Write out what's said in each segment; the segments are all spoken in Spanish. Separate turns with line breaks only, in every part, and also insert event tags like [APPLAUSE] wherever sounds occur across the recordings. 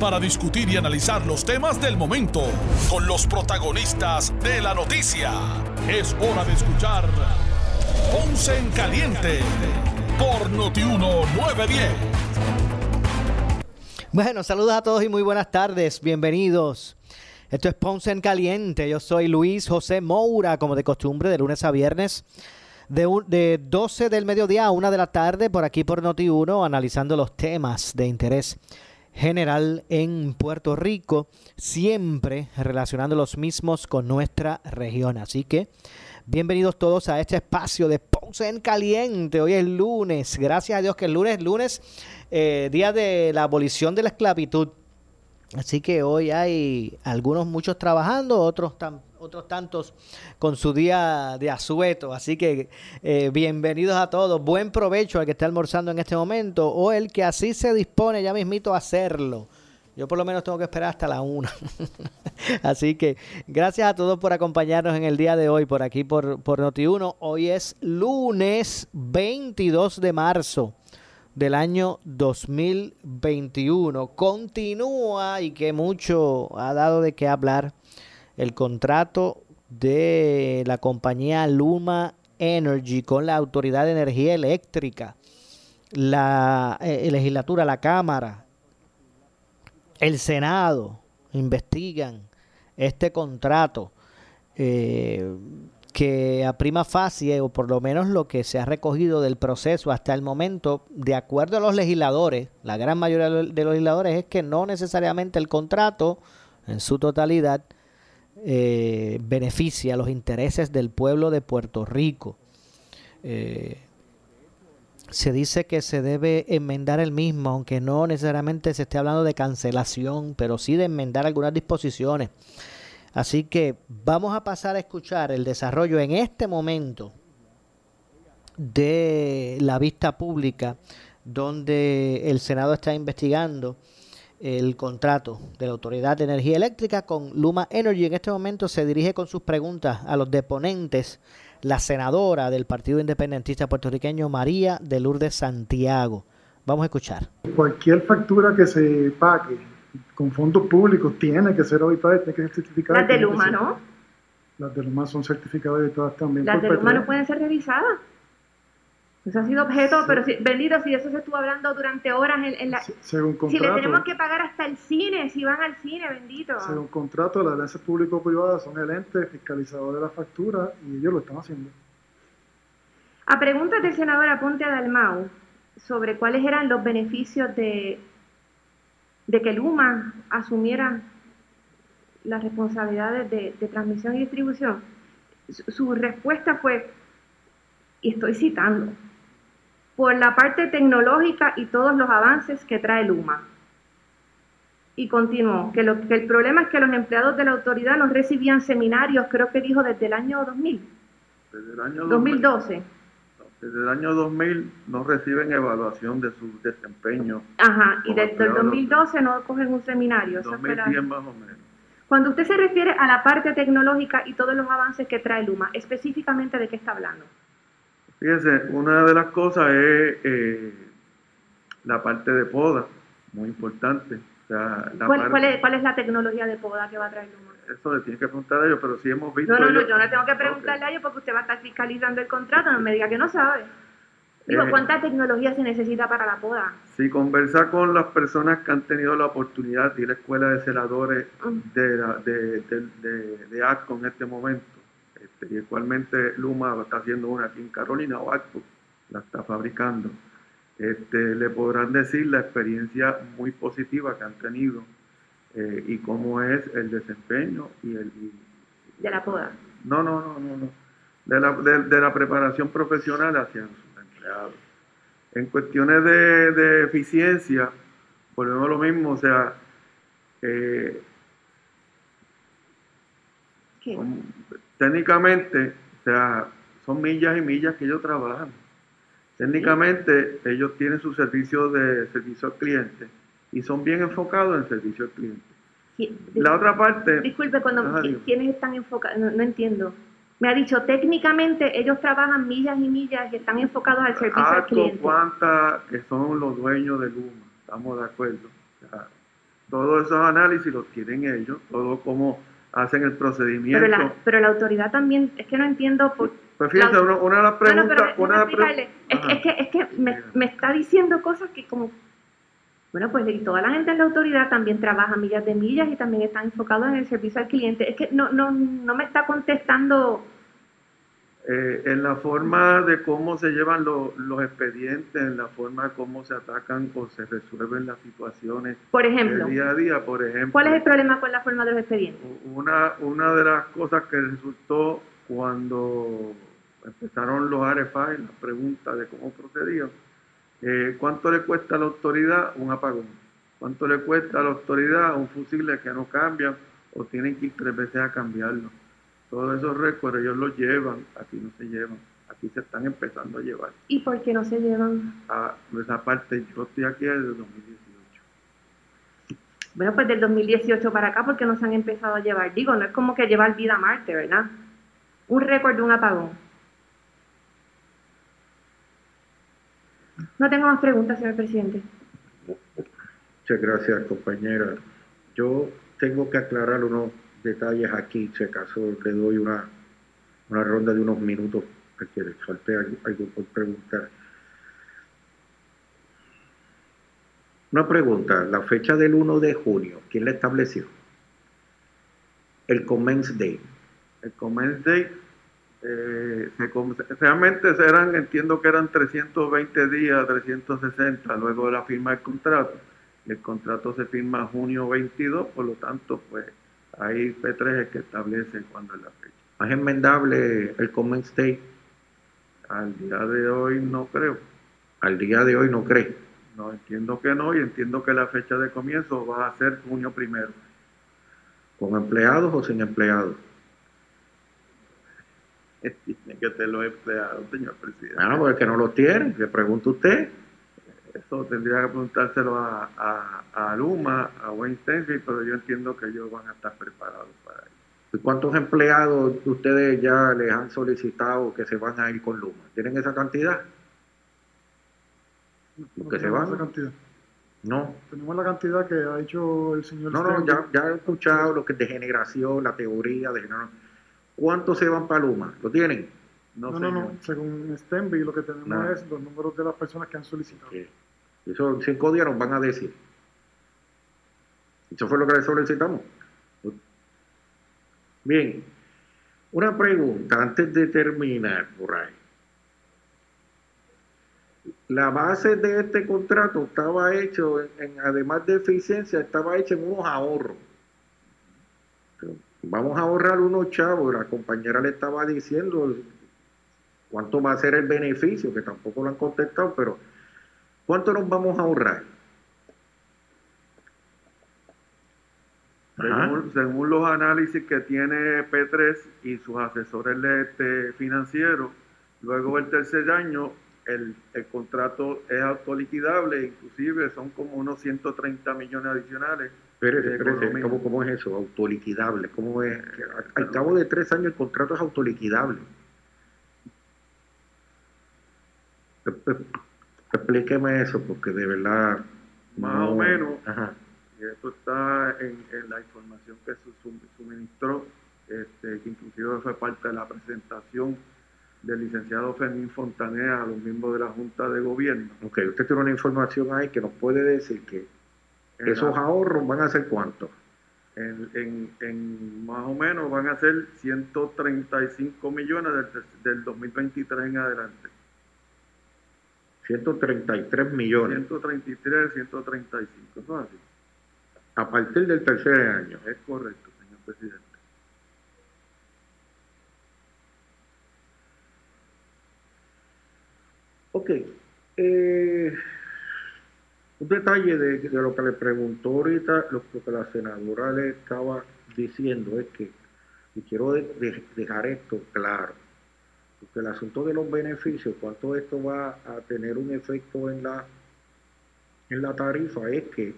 para discutir y analizar los temas del momento con los protagonistas de la noticia. Es hora de escuchar Ponce en Caliente por Notiuno 910.
Bueno, saludos a todos y muy buenas tardes. Bienvenidos. Esto es Ponce en Caliente. Yo soy Luis José Moura, como de costumbre, de lunes a viernes, de, de 12 del mediodía a 1 de la tarde, por aquí por Noti1, analizando los temas de interés general en Puerto Rico, siempre relacionando los mismos con nuestra región. Así que bienvenidos todos a este espacio de Ponce en Caliente. Hoy es lunes, gracias a Dios que el lunes, lunes, eh, día de la abolición de la esclavitud. Así que hoy hay algunos, muchos trabajando, otros, otros tantos con su día de asueto. Así que eh, bienvenidos a todos. Buen provecho al que está almorzando en este momento o el que así se dispone ya mismito a hacerlo. Yo por lo menos tengo que esperar hasta la una. [LAUGHS] Así que gracias a todos por acompañarnos en el día de hoy por aquí por, por Noti1. Hoy es lunes 22 de marzo del año 2021. Continúa y que mucho ha dado de qué hablar el contrato de la compañía Luma Energy con la Autoridad de Energía Eléctrica, la eh, legislatura, la Cámara, el Senado investigan este contrato. Eh, que a prima facie, o por lo menos lo que se ha recogido del proceso hasta el momento, de acuerdo a los legisladores, la gran mayoría de los legisladores, es que no necesariamente el contrato en su totalidad eh, beneficia los intereses del pueblo de Puerto Rico. Eh, se dice que se debe enmendar el mismo, aunque no necesariamente se esté hablando de cancelación, pero sí de enmendar algunas disposiciones. Así que vamos a pasar a escuchar el desarrollo en este momento de la vista pública donde el Senado está investigando el contrato de la Autoridad de Energía Eléctrica con Luma Energy. En este momento se dirige con sus preguntas a los deponentes la senadora del Partido Independentista puertorriqueño María de Lourdes Santiago. Vamos a escuchar.
Cualquier factura que se pague con fondos públicos tiene que ser auditada tiene que ser certificada.
Las de Luma, ¿no?
Las de Luma son certificadas y todas también.
Las de Luma no pueden ser revisadas. Eso ha sido objeto, pero si, bendito, si eso se estuvo hablando durante horas en, la...
según contrato,
si le tenemos que pagar hasta el cine, si van al cine, bendito.
Según contrato, las alianzas público-privadas son el ente fiscalizador de la factura y ellos lo están haciendo.
A preguntas del senador Aponte Dalmau sobre cuáles eran los beneficios de de que Luma asumiera las responsabilidades de, transmisión y distribución, su, respuesta fue, y estoy citando, por la parte tecnológica y todos los avances que trae Luma. Y continuó, que, lo, que el problema es que los empleados de la autoridad no recibían seminarios, creo que dijo desde el año 2000.
Desde el año
2012
desde el año 2000 no reciben evaluación de su desempeño.
Ajá, y desde el 2012 no cogen un seminario.
2010 más o menos.
Cuando usted se refiere a la parte tecnológica y todos los avances que trae Luma, específicamente de qué está hablando.
Fíjese, una de las cosas es eh, la parte de poda, muy importante.
¿Cuál, ¿Cuál, es, ¿Cuál es la tecnología de poda que va a traer Luma?
eso le tiene que preguntar a ellos, pero si hemos visto...
No, no, no, yo no tengo que preguntarle a ellos porque usted va a estar fiscalizando el contrato, no me diga que no sabe. Digo, eh, ¿cuánta tecnología se necesita para la poda?
Si conversa con las personas que han tenido la oportunidad de ir a la escuela de celadores de, de, de, de, ACO en este momento, y igualmente Luma está haciendo una aquí en Carolina o la está fabricando, este, le podrán decir la experiencia muy positiva que han tenido eh, y cómo es el desempeño y el...
de la poda.
No, no, no, no, no. De la, de, la preparación profesional hacia sus empleados. En cuestiones de, de eficiencia, volvemos a lo mismo, o sea, eh, técnicamente, o sea, son millas y millas que ellos trabajan. Técnicamente, ellos tienen su servicio de servicio al cliente y son bien enfocados en servicio al cliente. la otra parte...
Disculpe, cuando ¿quiénes están enfocados? No, entiendo. Me ha dicho, técnicamente ellos trabajan millas y millas y están enfocados al servicio al cliente.
cuántas que son los dueños de Luma, estamos de acuerdo. todos esos análisis los tienen ellos, todo como hacen el procedimiento.
Pero la, pero la autoridad también, es que no entiendo por...
Pues fíjate, una, de las preguntas... una
es, que, es que me, me, está diciendo cosas que como... Bueno, pues toda la gente en la autoridad también trabaja millas de millas y también están enfocados en el servicio al cliente. Es que no, no, no me está contestando
eh, en la forma de cómo se llevan los expedientes, en la forma de cómo se atacan o se resuelven las situaciones
por ejemplo,
día a día, por ejemplo.
¿Cuál es el problema con la forma de los expedientes?
Una, una de las cosas que resultó cuando empezaron los RFI, la pregunta de cómo procedían, eh, ¿cuánto le cuesta a la autoridad un apagón? ¿Cuánto le cuesta a la autoridad un fusible que no cambian o tienen que ir tres veces a cambiarlo? Todos esos récords ellos los llevan, aquí no se llevan, aquí se están empezando a llevar.
¿Y por qué no se llevan?
Ah, esa parte, yo estoy aquí desde 2018.
Bueno, pues del 2018 para acá, porque no se han empezado a llevar? Digo, no es como que llevar vida a Marte, ¿verdad? Un récord de un apagón. No tengo más preguntas, señor presidente.
Muchas gracias, compañera. Yo tengo que aclarar uno detalles aquí, si acaso le doy una, una ronda de unos minutos a que le falte algo, por preguntar. Una pregunta, la fecha del 1 de junio, ¿quién la estableció? El Commence Day.
El Commence Day, eh, realmente eran, entiendo que eran 320 días, 360, luego de la firma del contrato. El contrato se firma junio 22, por lo tanto, pues hay P3 que establece cuándo es la fecha.
¿Es enmendable el comment state?
Al día de hoy no creo.
Al día de hoy no cree.
No, entiendo que no y entiendo que la fecha de comienzo va a ser junio primero.
¿Con empleados o sin empleados? [LAUGHS]
Tiene que tener los empleados, señor presidente.
Ah, no, porque no los tiene, le pregunta usted.
Eso tendría que preguntárselo a, a, a Luma, a Wayne Stenfield, pero yo entiendo que ellos van a estar preparados para ello.
¿Cuántos empleados ustedes ya les han solicitado que se van a ir con Luma? ¿Tienen esa cantidad?
No, que se van? Esa cantidad.
No.
Tenemos la cantidad que ha hecho el señor.
No, no, ya, ya he escuchado lo que es de generación, la teoría de generación. ¿Cuántos se van para Luma? ¿Lo tienen?
No, no, no, Según Stenby, lo que tenemos es los números de las personas que han solicitado.
Eso en cinco días nos van a decir. Eso fue lo que le solicitamos. Bien, una pregunta antes de terminar por ahí. La base de este contrato estaba hecho, en, además de eficiencia, estaba hecha en unos ahorros. Vamos a ahorrar unos chavos, la compañera le estaba diciendo cuánto va a ser el beneficio, que tampoco lo han contestado, pero ¿cuánto nos vamos a ahorrar?
Según, los análisis que tiene P3 y sus asesores este, financieros, luego del tercer año el, contrato es autoliquidable, inclusive son como unos 130 millones adicionales.
¿cómo, ¿cómo, es eso? Autoliquidable. ¿Cómo es? Al cabo de tres años el contrato es autoliquidable. [LAUGHS] Explíqueme eso, porque de verdad.
Más o menos. Y esto está en, la información que se suministró, este, que inclusive fue parte de la presentación del licenciado Fermín Fontanea a los miembros de la Junta de Gobierno.
Ok, usted tiene una información ahí que nos puede decir que esos ahorros van a ser cuántos.
En, en, más o menos van a ser 135 millones del, del 2023 en adelante.
133 millones.
133, 135, ¿no así?
A partir del tercer año.
Es correcto, señor presidente.
Ok. Eh, un detalle de, lo que le preguntó ahorita, lo que la senadora le estaba diciendo es que Y quiero dejar esto claro, porque el asunto de los beneficios, cuánto esto va a tener un efecto en la, en la tarifa, es que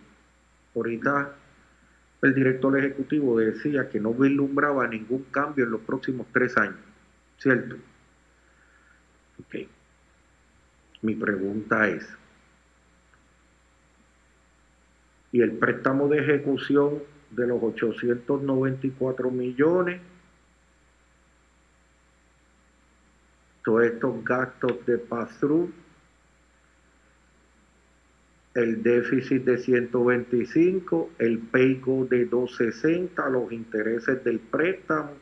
ahorita el director ejecutivo decía que no vislumbraba ningún cambio en los próximos tres años, ¿cierto? Ok. Mi pregunta es, ¿y el préstamo de ejecución de los 894 millones? Todos estos gastos de pass-through, el déficit de 125, el paygo de 260, los intereses del préstamo.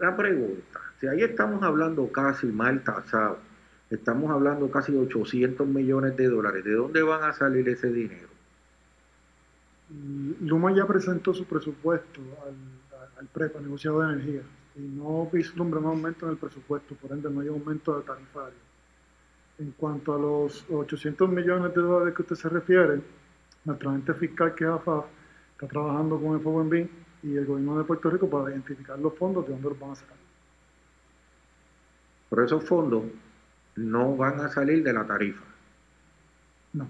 La pregunta, si ahí estamos hablando casi mal tasado, estamos hablando casi de 800 millones de dólares, ¿de dónde van a salir ese dinero?
Luma ya presentó su presupuesto al, al PREPA, negociado de energía, y no vislumbra un aumento en el presupuesto, por ende no hay aumento de tarifario. En cuanto a los 800 millones de dólares que usted se refiere, nuestro ente fiscal que es AFAF está trabajando con el FOMB y el gobierno de Puerto Rico para identificar los fondos de dónde los van a sacar.
Pero esos fondos no van a salir de la tarifa.
No.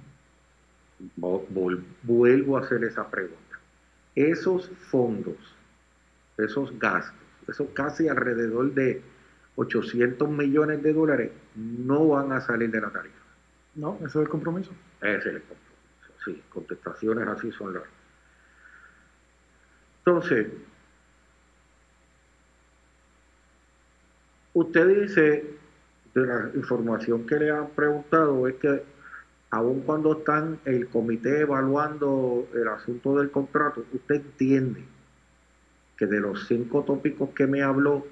Vuelvo a hacer esa pregunta. Esos fondos, esos gastos, esos casi alrededor de 800 millones de dólares, no van a salir de la tarifa.
No, ese es el compromiso.
Ese es el compromiso. Sí, contestaciones así son las. Entonces, usted dice, de la información que le han preguntado, es que aun cuando están el comité evaluando el asunto del contrato, usted entiende que de los cinco tópicos que me habló,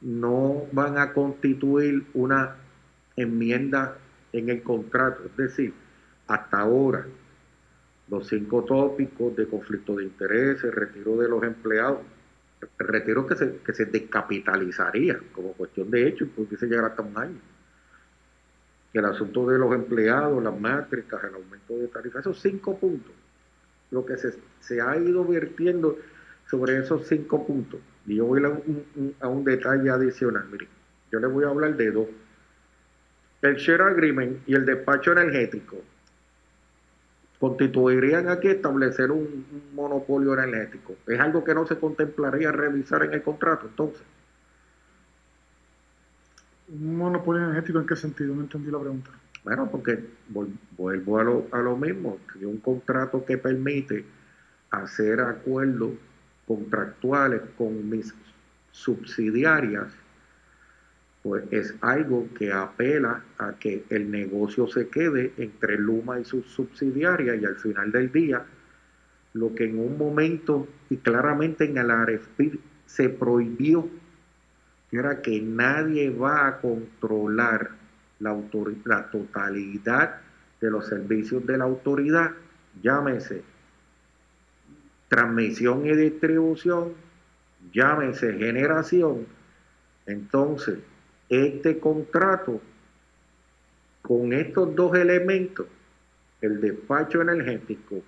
no van a constituir una enmienda en el contrato. Es decir, hasta ahora, los cinco tópicos de conflicto de intereses, retiro de los empleados, retiro que se, que se descapitalizaría como cuestión de hecho, pudiese llegar hasta un año el asunto de los empleados, las métricas, el aumento de tarifas, esos cinco puntos, lo que se, ha ido vertiendo sobre esos cinco puntos. Y yo voy a un, detalle adicional. Mire, yo le voy a hablar de dos. El share agreement y el despacho energético constituirían aquí establecer un, un monopolio energético. Es algo que no se contemplaría revisar en el contrato, entonces.
¿Un monopolio energético en qué sentido? No entendí la pregunta.
Bueno, porque vuelvo a lo, a lo mismo, que un contrato que permite hacer acuerdos contractuales con mis subsidiarias, pues es algo que apela a que el negocio se quede entre Luma y sus subsidiarias y al final del día, lo que en un momento y claramente en el AREFPIR se prohibió era que nadie va a controlar la, la totalidad de los servicios de la autoridad, llámese transmisión y distribución, llámese generación. Entonces, este contrato, con estos dos elementos, el despacho energético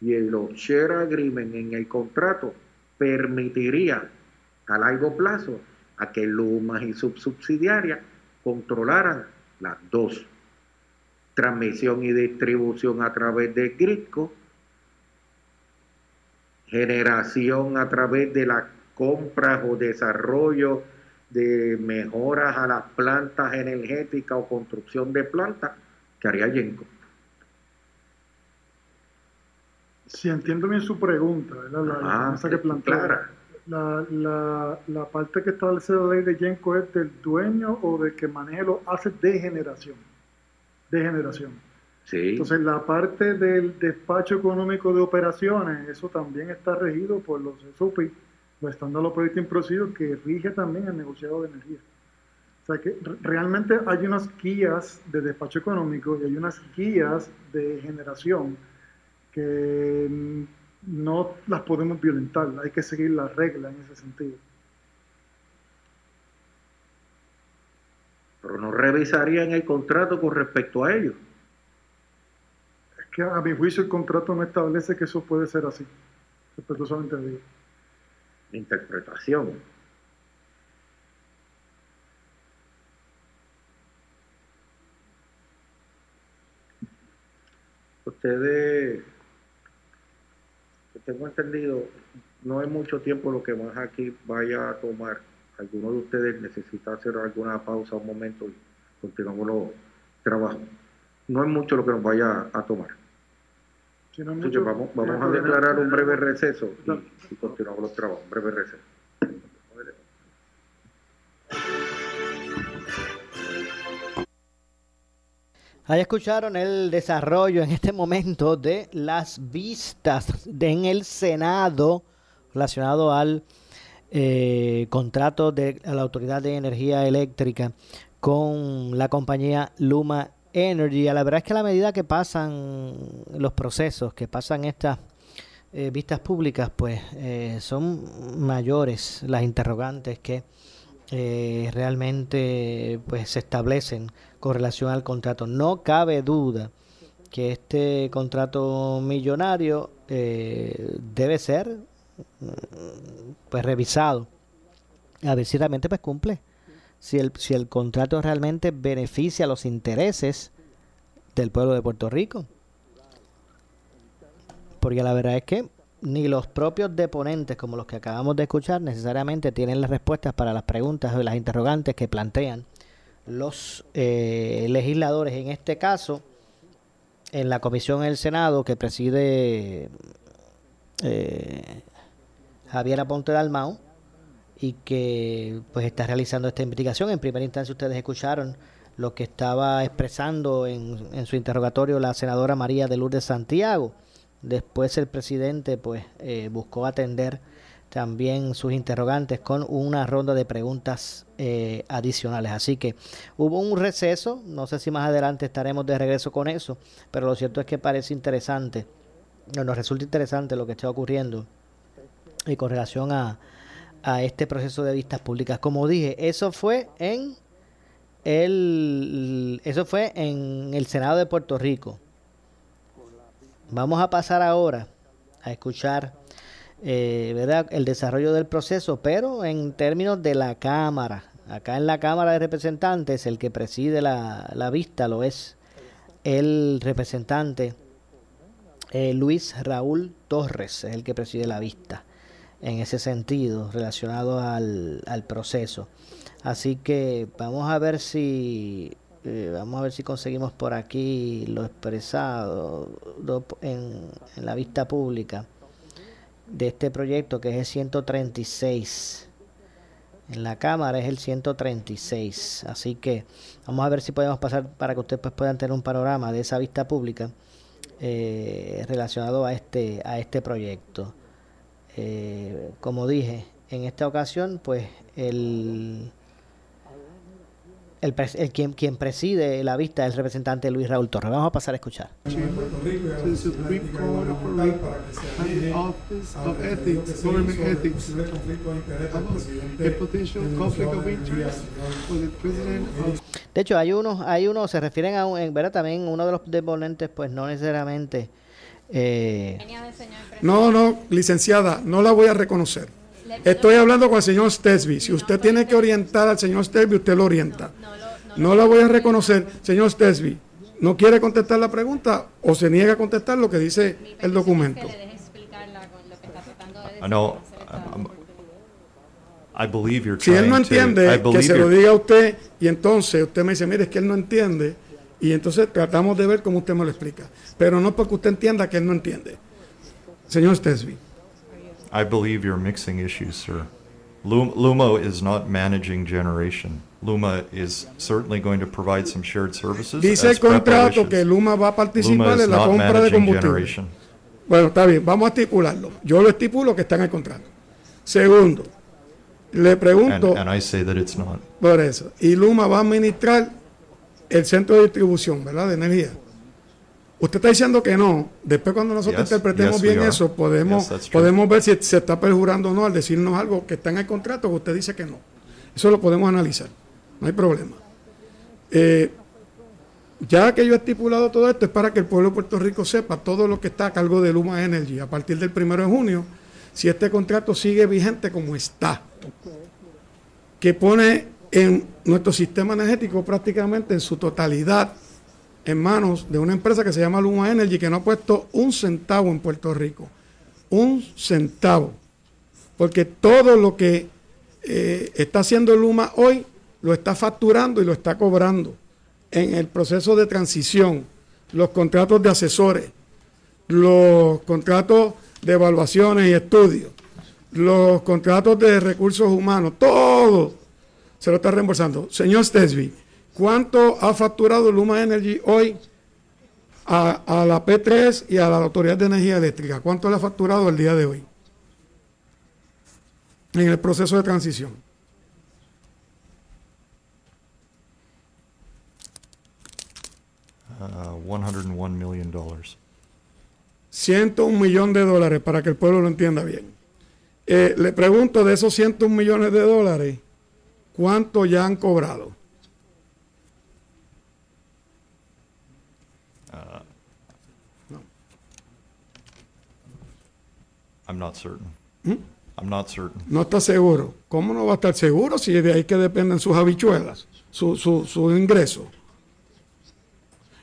y el share agreement en el contrato, permitiría a largo plazo a que Luma y subsidiarias controlaran las dos. Transmisión y distribución a través de Grisco, generación a través de las compras o desarrollo de mejoras a las plantas energéticas o construcción de plantas que haría Yenco.
Si entiendo bien su pregunta, ¿verdad? La,
ah, que plantea
la, la, parte que establece la ley de Yenco es del dueño o del que maneje los hace de generación. De generación.
Sí.
Entonces, la parte del despacho económico de operaciones, eso también está regido por los SOPI, los Standard Operating Procedures, que rige también el negociado de energía. O sea que realmente hay unas guías de despacho económico y hay unas guías de generación que no las podemos violentar, hay que seguir las reglas en ese sentido.
Pero no revisarían el contrato con respecto a ellos.
Que a mi juicio el contrato no establece que eso puede ser así. Respetuosamente digo.
interpretación. Ustedes, tengo entendido, no es mucho tiempo lo que más aquí vaya a tomar. Alguno de ustedes necesita hacer alguna pausa un momento y continuamos los trabajos. No es mucho lo que nos vaya a tomar. Vamos, vamos a declarar un breve receso y, y continuamos los trabajos. Un breve receso.
Ahí escucharon el desarrollo en este momento de las vistas en el Senado relacionado al eh, contrato de la Autoridad de Energía Eléctrica con la compañía Luma Energy. A la verdad es que a la medida que pasan los procesos, que pasan estas eh, vistas públicas, pues eh, son mayores las interrogantes que realmente pues se establecen con relación al contrato. No cabe duda que este contrato millonario eh, debe ser mm, pues revisado a ver si realmente pues cumple si el, si el contrato realmente beneficia los intereses del pueblo de Puerto Rico. Porque la verdad es que ni los propios deponentes como los que acabamos de escuchar necesariamente tienen las respuestas para las preguntas o las interrogantes que plantean los eh, legisladores, en este caso, en la comisión del Senado que preside eh, Javier Aponte Dalmau y que pues está realizando esta investigación. En primera instancia ustedes escucharon lo que estaba expresando en, en su interrogatorio la senadora María de Lourdes Santiago. Después el presidente pues eh, buscó atender también sus interrogantes con una ronda de preguntas eh, adicionales. Así que hubo un receso, no sé si más adelante estaremos de regreso con eso, pero lo cierto es que parece interesante, nos resulta interesante lo que está ocurriendo y con relación a, a este proceso de vistas públicas. Como dije, eso fue en el, eso fue en el Senado de Puerto Rico. Vamos a pasar ahora a escuchar eh, ¿verdad? el desarrollo del proceso, pero en términos de la Cámara. Acá en la Cámara de Representantes, el que preside la, la vista lo es el representante eh, Luis Raúl Torres, es el que preside la vista en ese sentido relacionado al, al proceso. Así que vamos a ver si eh, vamos a ver si conseguimos por aquí lo expresado en, la vista pública de este proyecto que es el 136. En la cámara es el 136. Así que vamos a ver si podemos pasar para que ustedes pues, puedan tener un panorama de esa vista pública eh, relacionado a este, a este proyecto. Eh, como dije, en esta ocasión, pues el el, el quien, quien, preside la vista es el representante Luis Raúl Torres. Vamos a pasar a escuchar. De hecho, hay unos, hay unos, se refieren a, en verdad, también uno de los deponentes, pues no necesariamente... Eh...
No, no, licenciada, no la voy a reconocer. Estoy hablando con el señor Stesby. Si usted tiene que orientar al señor Stesby, usted lo orienta. No la voy a reconocer. Señor Stesby, ¿no quiere contestar la pregunta o se niega a contestar lo que dice el documento?
No,
si él no entiende, que se lo diga a usted y entonces usted me dice, mire, es que él no entiende y entonces tratamos de ver cómo usted me lo explica. Pero no porque usted entienda que él no entiende. Señor Stesby.
I believe you're mixing issues, sir. Luma is not managing generation. Luma is certainly going to provide some shared services.
Dice el contrato que Luma va a participar en la compra de combustible. Bueno, está bien, vamos a estipularlo. Yo lo estipulo que está en el contrato. Segundo, le pregunto.
And, and I say that it's not.
Por eso. Y Luma va a administrar el centro de distribución, ¿verdad? De energía. Usted está diciendo que no. Después cuando nosotros interpretemos bien eso, podemos, podemos ver si se está perjurando o no al decirnos algo que está en el contrato usted dice que no. Eso lo podemos analizar. No hay problema. Eh, ya que yo he estipulado todo esto es para que el pueblo de Puerto Rico sepa todo lo que está a cargo de Luma Energy. A partir del primero de junio, si este contrato sigue vigente como está, que pone en nuestro sistema energético prácticamente en su totalidad en manos de una empresa que se llama Luma Energy, que no ha puesto un centavo en Puerto Rico. Un centavo. Porque todo lo que eh, está haciendo Luma hoy lo está facturando y lo está cobrando en el proceso de transición, los contratos de asesores, los contratos de evaluaciones y estudios, los contratos de recursos humanos, todo se lo está reembolsando. Señor Stesby, ¿cuánto ha facturado Luma Energy hoy a, a, la P3 y a la Autoridad de Energía Eléctrica? ¿Cuánto le ha facturado el día de hoy? En el proceso de transición.
Uh, 101 million dollars.
101 millones de dólares para que el pueblo lo entienda bien. Eh, le pregunto de esos 101 millones de dólares, ¿cuánto ya han cobrado?
Uh, no. I'm not certain.
¿Mm?
I'm not certain.
No está seguro. ¿Cómo no va a estar seguro si de ahí que dependen sus habichuelas, su, su, su ingreso?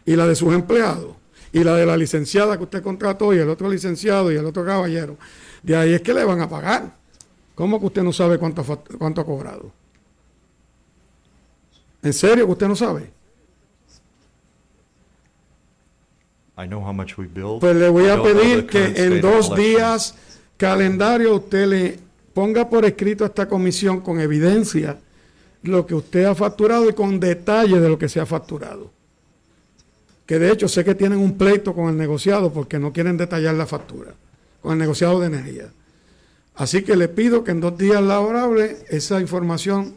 y la de sus empleados, y la de la licenciada que usted contrató, y el otro licenciado, y el otro caballero. De ahí es que le van a pagar. ¿Cómo que usted no sabe cuánto, cuánto ha cobrado? ¿En serio que usted no sabe? Pues le voy a pedir que en dos días calendario usted le ponga por escrito a esta comisión con evidencia lo que usted ha facturado y con detalle de lo que se ha facturado que de hecho sé que tienen un pleito con el negociado porque no quieren detallar la factura, con el negociado de energía. Así que le pido que en dos días laborables esa información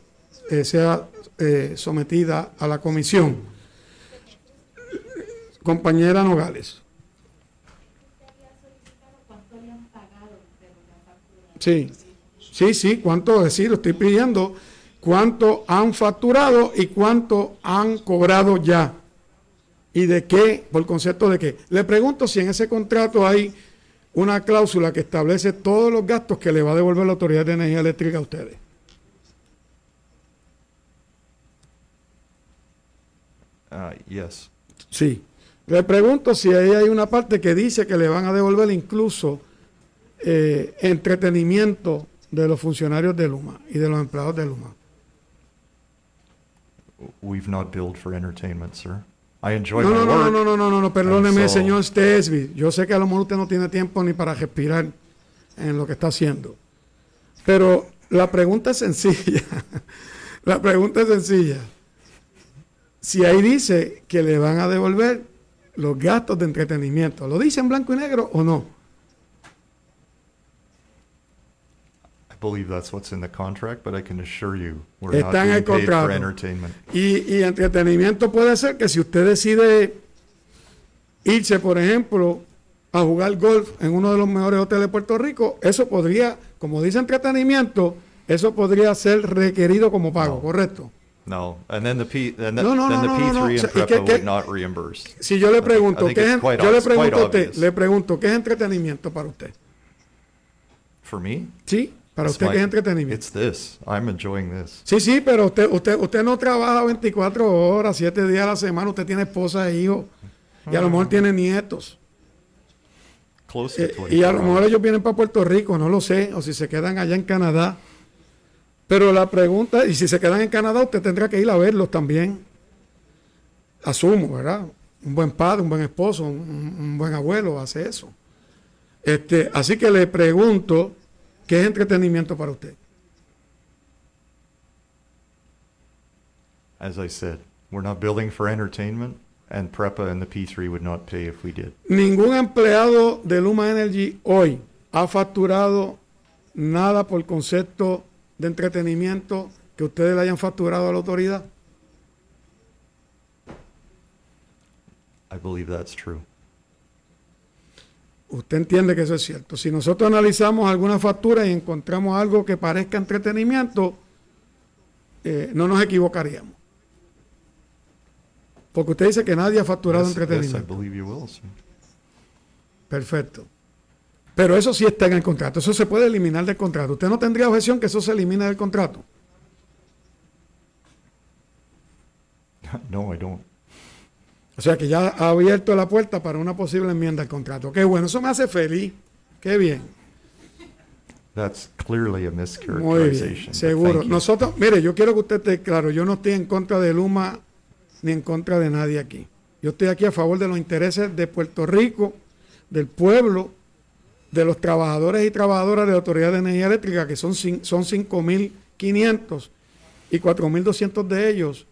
eh, sea eh, sometida a la comisión. Compañera Nogales. Sí, sí, sí, cuánto decir, lo estoy pidiendo cuánto han facturado y cuánto han cobrado ya. ¿Y de qué? Por concepto de qué. Le pregunto si en ese contrato hay una cláusula que establece todos los gastos que le va a devolver la Autoridad de Energía Eléctrica a ustedes.
Uh, yes.
Sí. Le pregunto si ahí hay una parte que dice que le van a devolver incluso eh, entretenimiento de los funcionarios de Luma y de los empleados de Luma.
We've not billed for entertainment, sir
no, no, no, no, no, no, no, perdóneme, señor Stesby. Yo sé que a lo mejor usted no tiene tiempo ni para respirar en lo que está haciendo. Pero la pregunta es sencilla. [LAUGHS] la pregunta es sencilla. Si ahí dice que le van a devolver los gastos de entretenimiento, ¿lo dice en blanco y negro o no? Está en el contrato. y entretenimiento puede ser que si usted decide irse, por ejemplo, a jugar golf en uno de los mejores hoteles de Puerto Rico, eso podría, como dice entretenimiento, eso podría ser requerido como pago, ¿correcto?
No, and then the P, then the, no, no, then the P3 and PREPA would not reimburse.
Si yo le pregunto, ¿qué es, yo le pregunto a usted, le pregunto, ¿qué es entretenimiento para usted?
For me?
Sí. Para usted, ¿qué es entretenimiento?
It's this. I'm enjoying this.
Sí, sí, pero usted, usted, usted no trabaja 24 horas, 7 días a la semana. Usted tiene esposa e hijos. Y a lo mejor tiene nietos.
Eh,
y a lo mejor ellos vienen para Puerto Rico, no lo sé. O si se quedan allá en Canadá. Pero la pregunta, y si se quedan en Canadá, usted tendrá que ir a verlos también. Asumo, ¿verdad? Un buen padre, un buen esposo, un, un buen abuelo hace eso. Este, así que le pregunto ¿Qué es entretenimiento para usted?
As I said, we're not building for entertainment and PREPA and the P3 would not pay if we did.
Ningún empleado de Luma Energy hoy ha facturado nada por concepto de entretenimiento que ustedes le hayan facturado a la autoridad.
I believe that's true.
Usted entiende que eso es cierto. Si nosotros analizamos alguna factura y encontramos algo que parezca entretenimiento, eh, no nos equivocaríamos. Porque usted dice que nadie ha facturado entretenimiento. Perfecto. Pero eso sí está en el contrato, eso se puede eliminar del contrato. ¿Usted no tendría objeción que eso se elimine del contrato?
No, I don't.
O sea que ya ha abierto la puerta para una posible enmienda al contrato. Qué bueno, eso me hace feliz. Qué bien.
That's clearly a mischaracterization.
seguro. Nosotros, mire, yo quiero que usted esté claro, yo no estoy en contra de Luma ni en contra de nadie aquí. Yo estoy aquí a favor de los intereses de Puerto Rico, del pueblo, de los trabajadores y trabajadoras de la Autoridad de Energía Eléctrica, que son, son 5.500 y 4.200 de ellos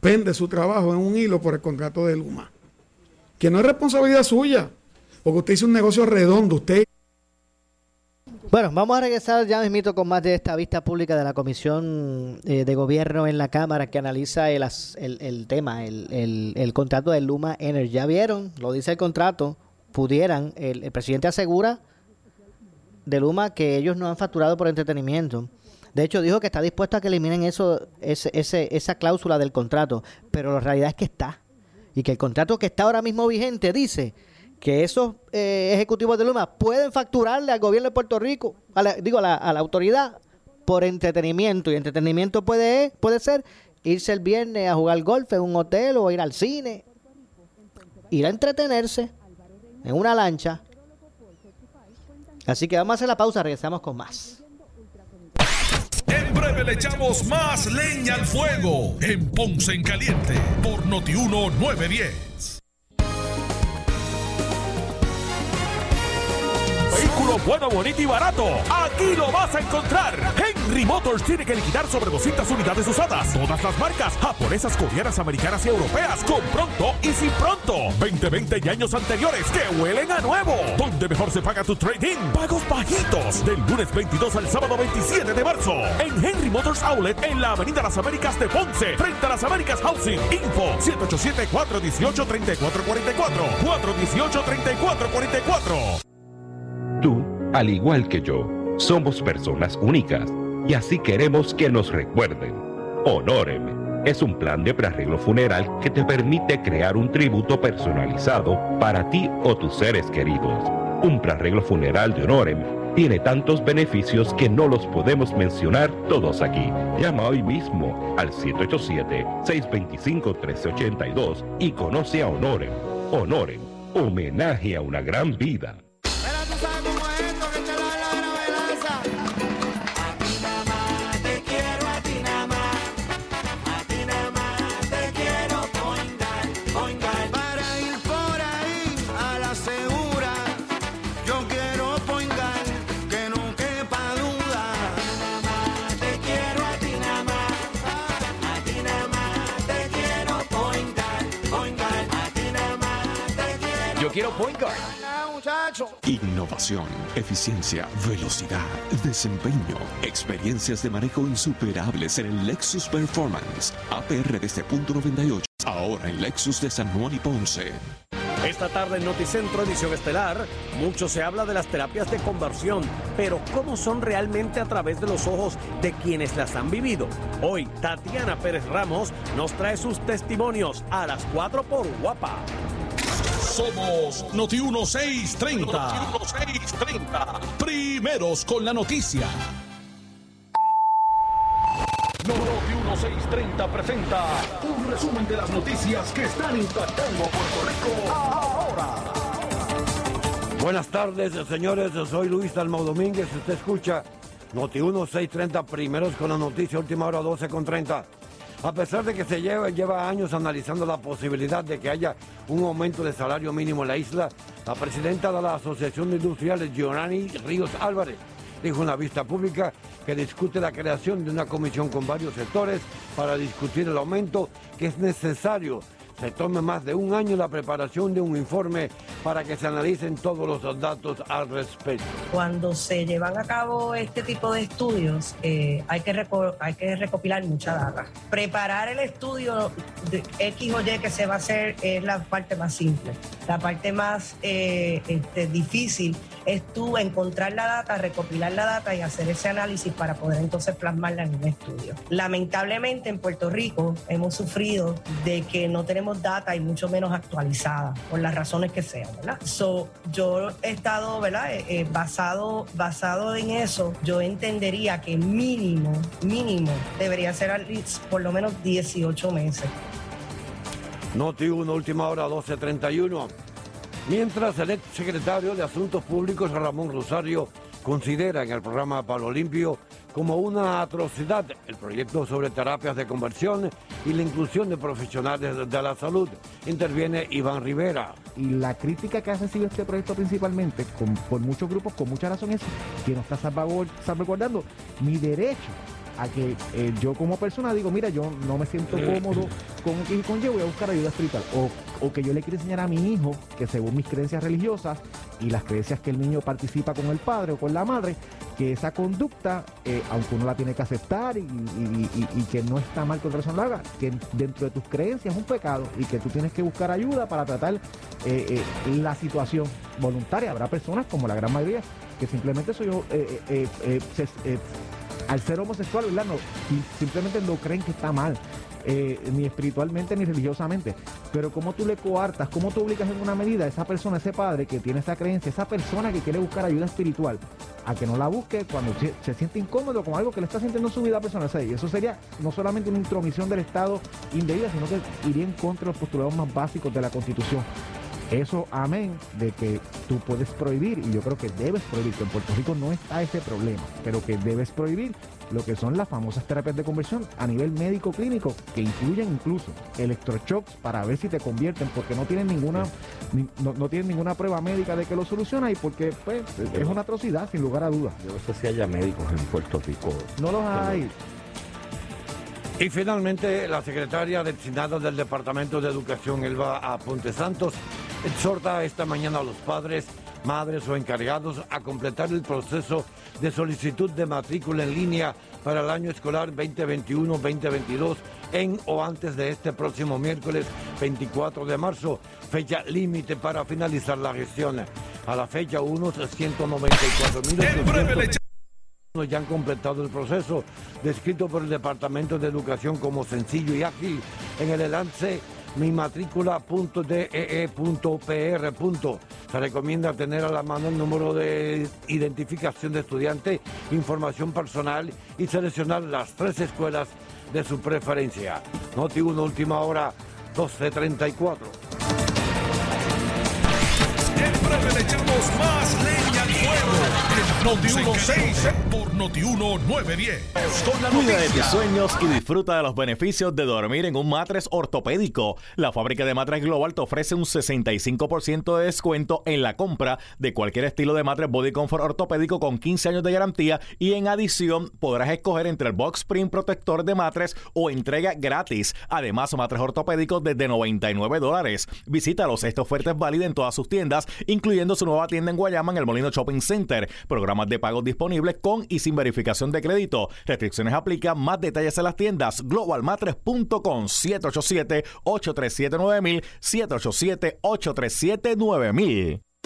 pende su trabajo en un hilo por el contrato de Luma. Que no es responsabilidad suya, porque usted hizo un negocio redondo, usted...
Bueno, vamos a regresar ya mismito con más de esta vista pública de la Comisión eh, de Gobierno en la Cámara que analiza el, el, tema, el, el, contrato de Luma Energy. Ya vieron, lo dice el contrato, pudieran, el, presidente asegura de Luma que ellos no han facturado por entretenimiento. De hecho, dijo que está dispuesto a que eliminen eso, ese, esa cláusula del contrato, pero la realidad es que está. Y que el contrato que está ahora mismo vigente dice que esos eh, ejecutivos de Luma pueden facturarle al gobierno de Puerto Rico, digo, a la, a la, autoridad, por entretenimiento. Y entretenimiento puede, puede ser irse el viernes a jugar golf en un hotel o ir al cine, ir a entretenerse en una lancha. Así que vamos a hacer la pausa, regresamos con más.
En breve le echamos más leña al fuego en Ponce en Caliente por Notiuno 910.
Bueno, bonito y barato. Aquí lo vas a encontrar. Henry Motors tiene que liquidar sobre 200 unidades usadas. Todas las marcas, japonesas, coreanas, americanas y europeas. Con pronto y sin pronto. 20, 20 y años anteriores que huelen a nuevo. Donde mejor se paga tu trading. Pagos bajitos. Del lunes 22 al sábado 27 de marzo. En Henry Motors Outlet en la Avenida Las Américas de Ponce. Frente a las Américas Housing. Info 787-418-3444. 418-3444.
Al igual que yo, somos personas únicas y así queremos que nos recuerden. Honorem es un plan de prearreglo funeral que te permite crear un tributo personalizado para ti o tus seres queridos. Un prearreglo funeral de Honorem tiene tantos beneficios que no los podemos mencionar todos aquí. Llama hoy mismo al 787-625-1382 y conoce a Honorem. Honorem, homenaje a una gran vida.
Quiero Point Guard.
Innovación, eficiencia, velocidad, desempeño, experiencias de manejo insuperables en el Lexus Performance. APR desde punto 98. Ahora en Lexus de San Juan y Ponce.
Esta tarde en Noticentro Edición Estelar, mucho se habla de las terapias de conversión, pero ¿cómo son realmente a través de los ojos de quienes las han vivido? Hoy, Tatiana Pérez Ramos nos trae sus testimonios a las 4 por Guapa.
Somos Noti 1630. Noti 1630. Primeros con la noticia. Noti 1630 presenta un resumen de las noticias que están impactando Puerto Rico ahora.
Buenas tardes, señores. Soy Luis Dalmau Domínguez. Usted escucha Noti 1630 primeros con la noticia, última hora 12 con 30. A pesar de que se lleva, lleva años analizando la posibilidad de que haya un aumento de salario mínimo en la isla, la presidenta de la Asociación de Industriales, Giovanni Ríos Álvarez, dijo en una vista pública que discute la creación de una comisión con varios sectores para discutir el aumento que es necesario se tome más de un año la preparación de un informe para que se analicen todos los datos al respecto.
Cuando se llevan a cabo este tipo de estudios, eh, hay, que hay que recopilar mucha data. Preparar el estudio de X o Y que se va a hacer es la parte más simple. La parte más eh, este, difícil es tú encontrar la data, recopilar la data y hacer ese análisis para poder entonces plasmarla en un estudio. Lamentablemente en Puerto Rico hemos sufrido de que no tenemos data y mucho menos actualizada, por las razones que sean, ¿verdad? So, yo he estado, ¿verdad? Eh, eh, basado, basado en eso, yo entendería que mínimo, mínimo, debería ser por lo menos 18 meses.
Noti 1, última hora 12.31. Mientras el ex secretario de Asuntos Públicos, Ramón Rosario, considera en el programa Palo Limpio como una atrocidad el proyecto sobre terapias de conversión y la inclusión de profesionales de la salud. Interviene Iván Rivera.
Y la crítica que ha recibido este proyecto principalmente por muchos grupos, con mucha razón, es que no está salvaguardando mi derecho a que eh, yo como persona digo, mira, yo no me siento cómodo con un y con yo, voy a buscar ayuda espiritual. O, o, que yo le quiero enseñar a mi hijo que según mis creencias religiosas y las creencias que el niño participa con el padre o con la madre, que esa conducta, eh, aunque uno la tiene que aceptar y, que no está mal que otra persona lo haga, que dentro de tus creencias es un pecado y que tú tienes que buscar ayuda para tratar eh, la situación voluntaria. Habrá personas, como la gran mayoría, que simplemente soy yo, al ser homosexual, ¿verdad? Simplemente no creen que está mal. Eh, ni espiritualmente ni religiosamente. Pero como tú le coartas, cómo tú obligas en una medida a esa persona, ese padre que tiene esa creencia, esa persona que quiere buscar ayuda espiritual, a que no la busque cuando se, siente incómodo con algo que le está sintiendo en su vida personal. y eso sería no solamente una intromisión del Estado indebida, sino que iría en contra de los postulados más básicos de la Constitución. Eso, amén, de que tú puedes prohibir, y yo creo que debes prohibir, que en Puerto Rico no está ese problema, pero que debes prohibir lo que son las famosas terapias de conversión a nivel médico clínico, que incluyen incluso electroshocks para ver si te convierten, porque no tienen ninguna, no, tienen ninguna prueba médica de que lo soluciona y porque pues, es una atrocidad, sin lugar a dudas.
Yo no sé si haya médicos en Puerto Rico.
No los hay.
Y finalmente, la secretaria designada del Departamento de Educación, Elba Aponte Santos, exhorta esta mañana a los padres, madres o encargados a completar el proceso de solicitud de matrícula en línea para el año escolar 2021-2022 en o antes de este próximo miércoles 24 de marzo, fecha límite para finalizar la gestión. A la fecha, unos 194 mil ya han completado el proceso, descrito por el Departamento de Educación como sencillo y ágil. En el enlace mimatrícula.dee.pr. Se recomienda tener a la mano el número de identificación de estudiante, información personal y seleccionar las tres escuelas de su preferencia. Noti 1, última hora, 12.34.
Siempre le echamos más leña Noti 1 6 por Noti 1 910.
Cuida de tus sueños y disfruta de los beneficios de dormir en un matres ortopédico. La fábrica de matres Global te ofrece un 65% de descuento en la compra de cualquier estilo de matres Body Comfort ortopédico con 15 años de garantía y en adición podrás escoger entre el Box Spring protector de matres o entrega gratis. Además, matres ortopédicos desde 99 dólares. Visítalos, esta oferta es válida en todas sus tiendas incluyendo su nueva tienda en Guayama en el Molino Shopping Center. Programas de pagos disponibles con y sin verificación de crédito. Restricciones aplican. Más detalles en las tiendas. globalmatres.com 787 837 9000 787 837 9000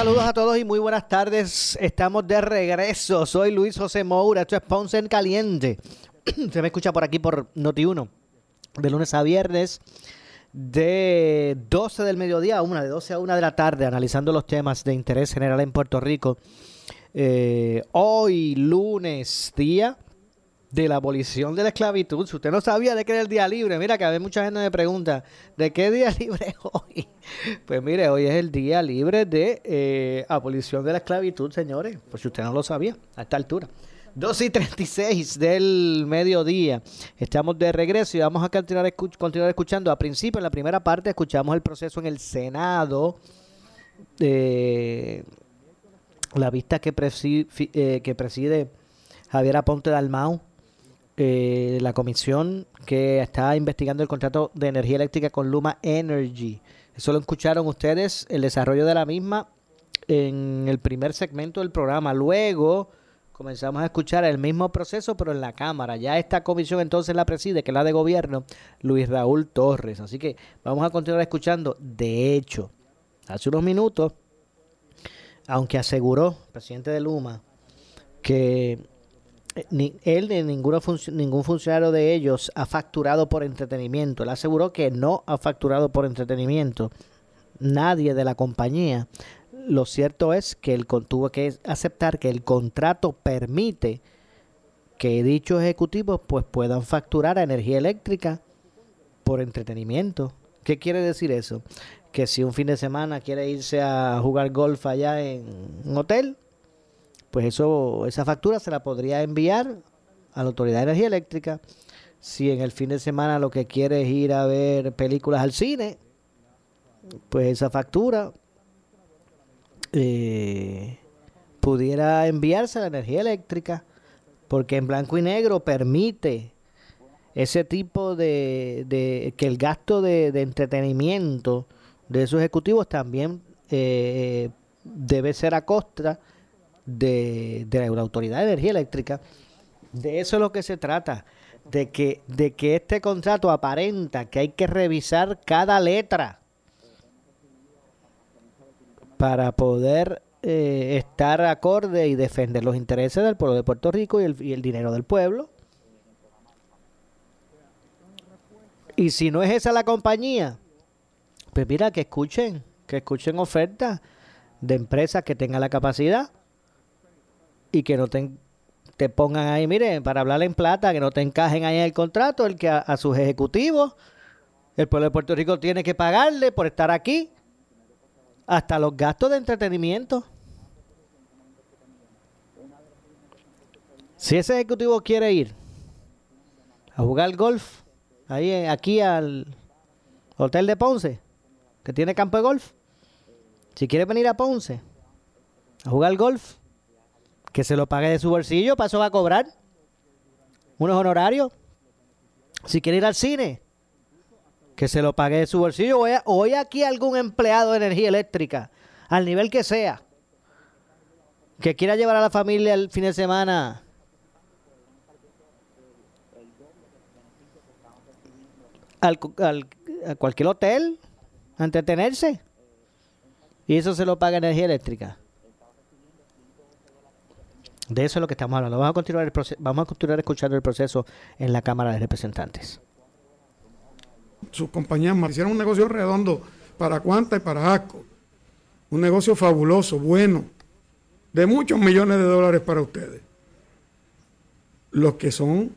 Saludos a todos y muy buenas tardes. Estamos de regreso. Soy Luis José Moura. Esto es Ponce en Caliente. [CLEARS THROAT] Se me escucha por aquí por Noti1 de lunes a viernes de 12 del mediodía a 1, de 12 a 1 de la tarde, analizando los temas de interés general en Puerto Rico. Eh, hoy, lunes, día de la abolición de la esclavitud. Si usted no sabía de qué era el día libre, mira que a veces mucha gente me pregunta, ¿de qué día [LAUGHS] libre es hoy? Pues mire, hoy es el día libre de eh, abolición de la esclavitud, señores, por si usted no lo sabía a esta altura. 2 y 36 del mediodía. Estamos de regreso y vamos a continuar, escuchando. A principio, en la primera parte, escuchamos el proceso en el Senado. Eh, la vista que preside, eh, que preside Javier Aponte Dalmau eh, la comisión que está investigando el contrato de energía eléctrica con Luma Energy. Eso lo escucharon ustedes, el desarrollo de la misma en el primer segmento del programa. Luego comenzamos a escuchar el mismo proceso, pero en la Cámara. Ya esta comisión entonces la preside, que es la de gobierno, Luis Raúl Torres. Así que vamos a continuar escuchando. De hecho, hace unos minutos, aunque aseguró el presidente de Luma que ni él ni ningún funcionario de ellos ha facturado por entretenimiento. Él aseguró que no ha facturado por entretenimiento. Nadie de la compañía. Lo cierto es que él tuvo que aceptar que el contrato permite que dichos ejecutivos pues puedan facturar a energía eléctrica por entretenimiento. ¿Qué quiere decir eso? Que si un fin de semana quiere irse a jugar golf allá en un hotel, pues eso, esa factura se la podría enviar a la Autoridad de Energía Eléctrica. Si en el fin de semana lo que quiere es ir a ver películas al cine, pues esa factura eh, pudiera enviarse a la energía eléctrica, porque en blanco y negro permite ese tipo de, que el gasto de, entretenimiento de esos ejecutivos también eh, debe ser a costa de, la Autoridad de Energía Eléctrica. De eso es lo que se trata, de que, de que este contrato aparenta que hay que revisar cada letra para poder eh, estar acorde y defender los intereses del pueblo de Puerto Rico y el, y el dinero del pueblo. Y si no es esa la compañía, pues mira, que escuchen, que escuchen ofertas de empresas que tengan la capacidad y que no te, te pongan ahí, mire, para hablar en plata, que no te encajen ahí en el contrato, el que a, sus ejecutivos, el pueblo de Puerto Rico tiene que pagarle por estar aquí, hasta los gastos de entretenimiento. Si ese ejecutivo quiere ir a jugar golf, ahí aquí al hotel de Ponce, que tiene campo de golf, si quiere venir a Ponce a jugar golf, que se lo pague de su bolsillo, para va a cobrar unos honorarios. Si quiere ir al cine, que se lo pague de su bolsillo. O hay aquí algún empleado de energía eléctrica, al nivel que sea, que quiera llevar a la familia el fin de semana al, a cualquier hotel a entretenerse. Y eso se lo paga energía eléctrica. De eso es lo que estamos hablando. Vamos a continuar, escuchando el proceso en la Cámara de Representantes.
Sus compañías hicieron un negocio redondo para Cuanta y para ASCO. Un negocio fabuloso, bueno, de muchos millones de dólares para ustedes. Los que son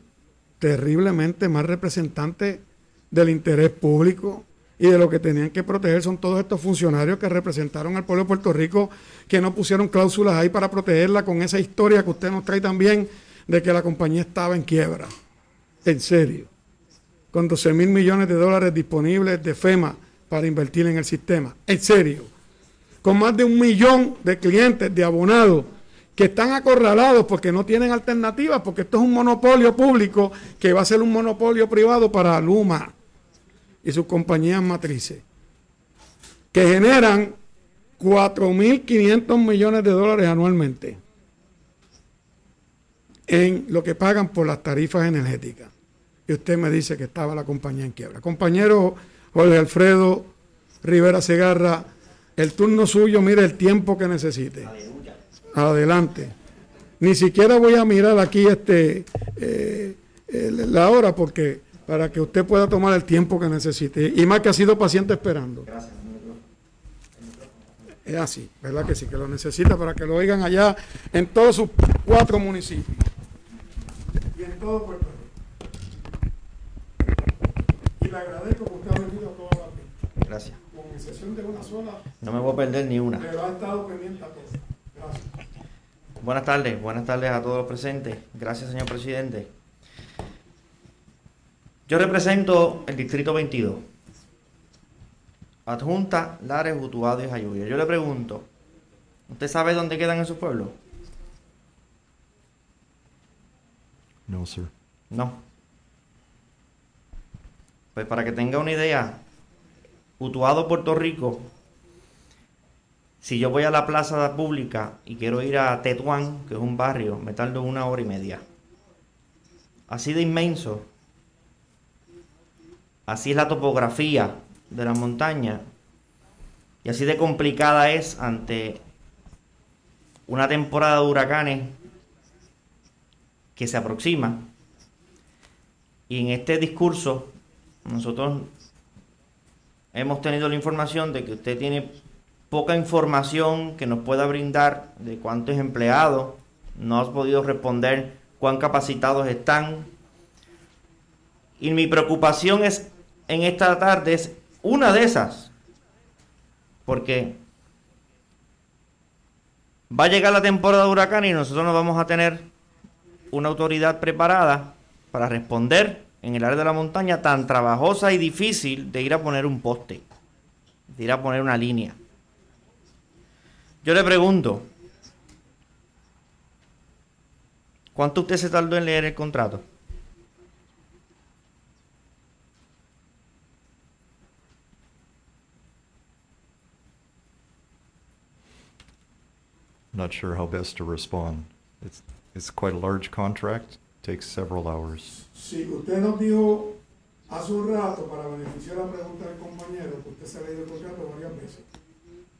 terriblemente más representantes del interés público, y de lo que tenían que proteger son todos estos funcionarios que representaron al pueblo de Puerto Rico, que no pusieron cláusulas ahí para protegerla con esa historia que usted nos trae también de que la compañía estaba en quiebra. En serio. Con 12 mil millones de dólares disponibles de FEMA para invertir en el sistema. En serio. Con más de un millón de clientes, de abonados, que están acorralados porque no tienen alternativas, porque esto es un monopolio público que va a ser un monopolio privado para Luma y sus compañías matrices, que generan 4.500 millones de dólares anualmente en lo que pagan por las tarifas energéticas. Y usted me dice que estaba la compañía en quiebra. Compañero Jorge Alfredo Rivera Segarra, el turno suyo, mire el tiempo que necesite. Adelante. Ni siquiera voy a mirar aquí este eh, la hora porque para que usted pueda tomar el tiempo que necesite. Y más que ha sido paciente esperando. Gracias. Es así, ¿verdad que sí? Que lo necesita para que lo oigan allá en todos sus cuatro municipios. Y en todo Puerto Rico. Y le agradezco porque ha venido a todas las
Gracias.
Con excepción de una sola.
No me voy a perder ni una.
Pero ha estado pendiente a todos. Gracias.
Buenas tardes, buenas tardes a todos los presentes. Gracias, señor presidente. Yo represento el distrito 22 Adjunta, Lares, Utuado y Jayuya. Yo le pregunto, ¿usted sabe dónde quedan esos pueblos?
No, sir.
No. Pues para que tenga una idea, Utuado, Puerto Rico, si yo voy a la plaza pública y quiero ir a Tetuán, que es un barrio, me tardo una hora y media. Así de inmenso. Así es la topografía de la montaña. Y así de complicada es ante una temporada de huracanes que se aproxima. Y en este discurso nosotros hemos tenido la información de que usted tiene poca información que nos pueda brindar de cuántos empleados, no has podido responder cuán capacitados están. Y mi preocupación es en esta tarde es una de esas. Porque va a llegar la temporada de huracán y nosotros no vamos a tener una autoridad preparada para responder en el área de la montaña tan trabajosa y difícil de ir a poner un poste, de ir a poner una línea. Yo le pregunto, ¿cuánto usted se tardó en leer el contrato?
Not sure how best to respond. It's, it's quite a large contract, takes several hours.
Sí, usted nos dijo hace un rato, para beneficiar la pregunta del compañero, que usted se ha leído el contrato varias veces.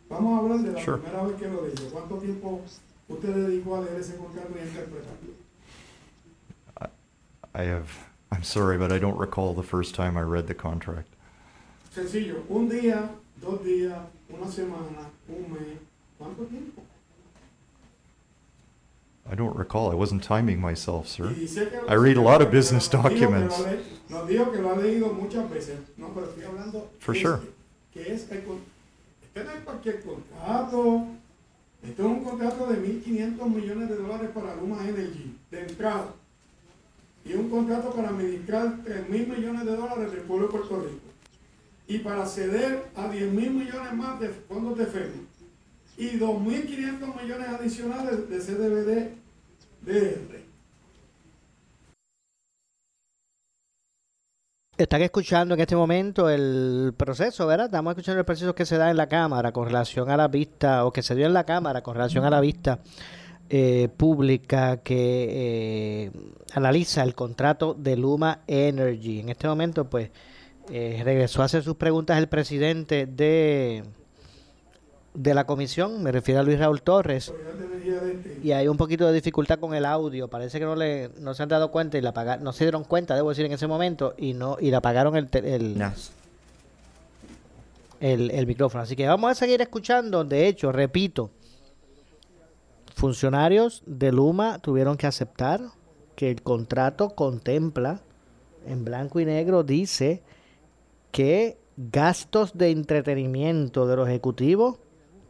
Vamos a hablar de la sure. primera vez que lo leyó. ¿Cuánto tiempo usted dedicó a leer ese contrato y interpretarlo?
I, I have, I'm sorry, but I don't recall the first time I read the contract.
Sencillo, un día, dos días, una semana, un mes, ¿cuánto tiempo?
I don't recall. I wasn't timing myself, sir. I read a lot of business documents. For sure.
este es un contrato de 1.500 millones de dólares para Luma Energy, de entrada. Y un contrato para administrar 3.000 millones de dólares del pueblo de Puerto Rico. Y para ceder a 10.000 millones más de fondos de FEMA y 2.500 millones adicionales de CDBD DR.
Están escuchando en este momento el proceso, ¿verdad? Estamos escuchando el proceso que se da en la Cámara con relación a la vista, o que se dio en la Cámara con relación a la vista eh, pública que eh, analiza el contrato de Luma Energy. En este momento, pues, eh, regresó a hacer sus preguntas el presidente de de la comisión, me refiero a Luis Raúl Torres, y hay un poquito de dificultad con el audio, parece que no le no se han dado cuenta y la no se dieron cuenta, debo decir, en ese momento, y no y le apagaron el, el, el, el micrófono. Así que vamos a seguir escuchando, de hecho, repito, funcionarios de Luma tuvieron que aceptar que el contrato contempla, en blanco y negro, dice que gastos de entretenimiento de los ejecutivos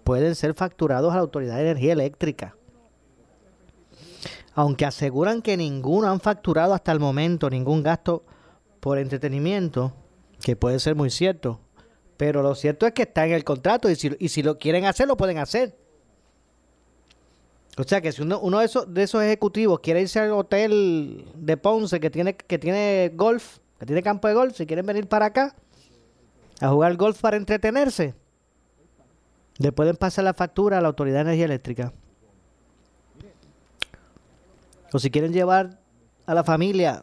pueden ser facturados a la Autoridad de Energía Eléctrica. Aunque aseguran que ninguno han facturado hasta el momento ningún gasto por entretenimiento, que puede ser muy cierto, pero lo cierto es que está en el contrato y si, y si lo quieren hacer, lo pueden hacer. O sea que si uno, uno de, esos, de esos ejecutivos quiere irse al hotel de Ponce que tiene, que tiene golf, que tiene campo de golf, si quieren venir para acá a jugar golf para entretenerse, le pueden pasar la factura a la Autoridad de Energía Eléctrica. O si quieren llevar a la familia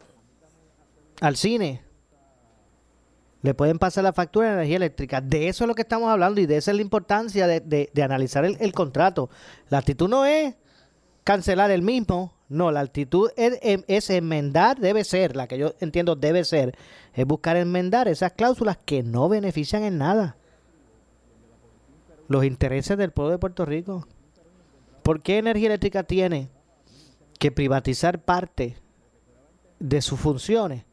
al cine, le pueden pasar la factura de energía eléctrica. De eso es lo que estamos hablando y de esa es la importancia de, analizar el, el, contrato. La actitud no es cancelar el mismo, No, la actitud es, enmendar, debe ser, la que yo entiendo debe ser, es buscar enmendar esas cláusulas que no benefician en nada los intereses del pueblo de Puerto Rico. ¿Por qué Energía Eléctrica tiene que privatizar parte de sus funciones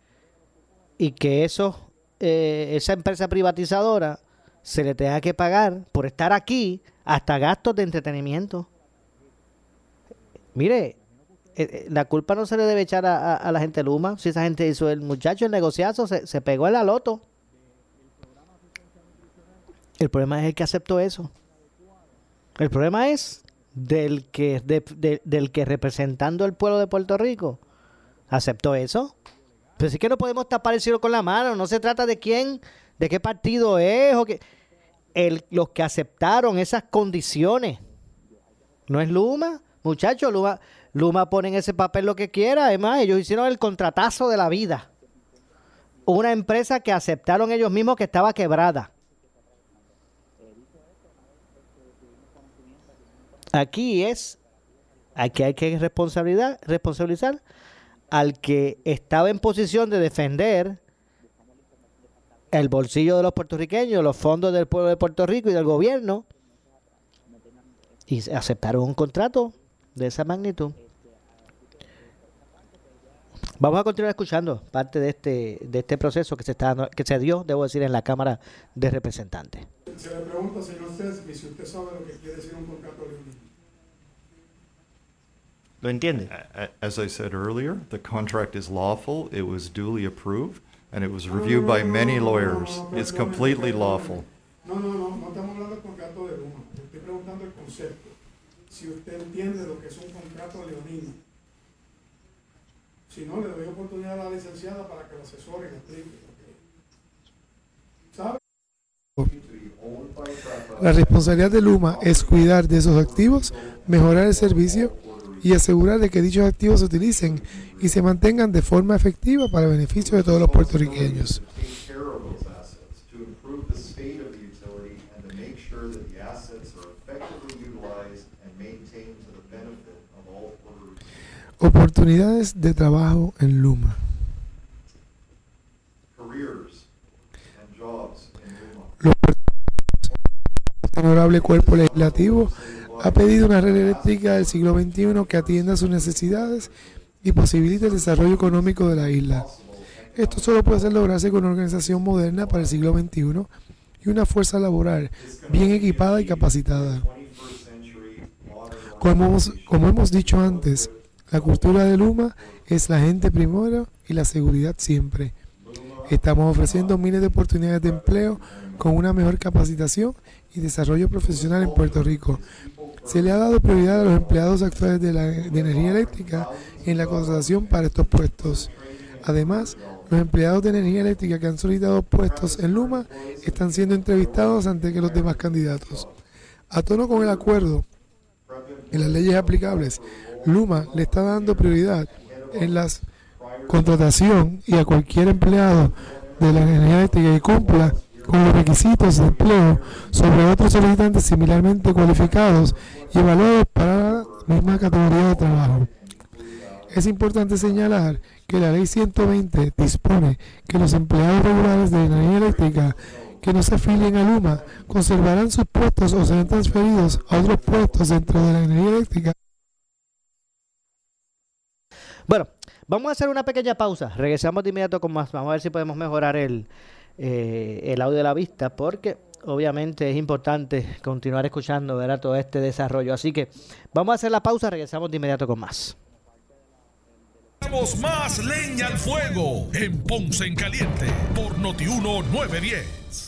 y que eso, eh, esa empresa privatizadora se le tenga que pagar por estar aquí hasta gastos de entretenimiento? Mire, eh, eh, la culpa no se le debe echar a, la gente Luma. Si esa gente hizo el muchacho el negociazo, se, pegó en la loto. El problema es el que aceptó eso. El problema es del que, del que representando el pueblo de Puerto Rico aceptó eso. Pero sí que no podemos tapar el cielo con la mano. No se trata de quién, de qué partido es o que el, los que aceptaron esas condiciones. No es Luma, muchachos. Luma, Luma pone en ese papel lo que quiera. Además, ellos hicieron el contratazo de la vida. Una empresa que aceptaron ellos mismos que estaba quebrada. Aquí es, aquí hay que responsabilidad, responsabilizar al que estaba en posición de defender el bolsillo de los puertorriqueños, los fondos del pueblo de Puerto Rico y del gobierno, y aceptaron un contrato de esa magnitud. Vamos a continuar escuchando parte de este de este proceso que se está que se dio, debo decir, en la Cámara de Representantes.
Se le pregunta, señor César, si usted sabe lo que quiere decir un contrato leonino.
¿Lo entiende?
As I said earlier, the contract is lawful, it was duly approved, and it was reviewed by many lawyers. It's completely lawful.
No, no, no, no estamos hablando del contrato de Luma. Estoy preguntando el concepto. Si usted entiende lo que es un contrato leonino. Si no, le doy oportunidad a la licenciada para que lo asesore y le explique. La responsabilidad de Luma es cuidar de esos activos, mejorar el servicio y asegurar de que dichos activos se utilicen y se mantengan de forma efectiva para beneficio de todos los puertorriqueños. Oportunidades de trabajo en Luma. Honorable cuerpo legislativo ha pedido una red eléctrica del siglo XXI que atienda sus necesidades y posibilite el desarrollo económico de la isla. Esto solo puede ser lograrse con una organización moderna para el siglo XXI y una fuerza laboral bien equipada y capacitada. Como hemos, como hemos dicho antes, la cultura de Luma es la gente primero y la seguridad siempre. Estamos ofreciendo miles de oportunidades de empleo con una mejor capacitación y desarrollo profesional en Puerto Rico. Se le ha dado prioridad a los empleados actuales de, la, energía eléctrica en la contratación para estos puestos. Además, los empleados de energía eléctrica que han solicitado puestos en Luma están siendo entrevistados ante que los demás candidatos. A tono con el acuerdo en las leyes aplicables, Luma le está dando prioridad en la contratación y a cualquier empleado de la energía eléctrica que cumpla con los requisitos de empleo sobre otros solicitantes similarmente cualificados y evaluados para la misma categoría de trabajo. Es importante señalar que la Ley 120 dispone que los empleados regulares de energía eléctrica que no se afilien a Luma conservarán sus puestos o serán transferidos a otros puestos dentro de la energía eléctrica.
Bueno, vamos a hacer una pequeña pausa. Regresamos de inmediato con más. Vamos a ver si podemos mejorar el, eh, el audio de la vista, porque obviamente es importante continuar escuchando ¿verdad? todo este desarrollo. Así que vamos a hacer la pausa, regresamos de inmediato con más.
más leña al fuego en Ponce en Caliente por Notiuno 910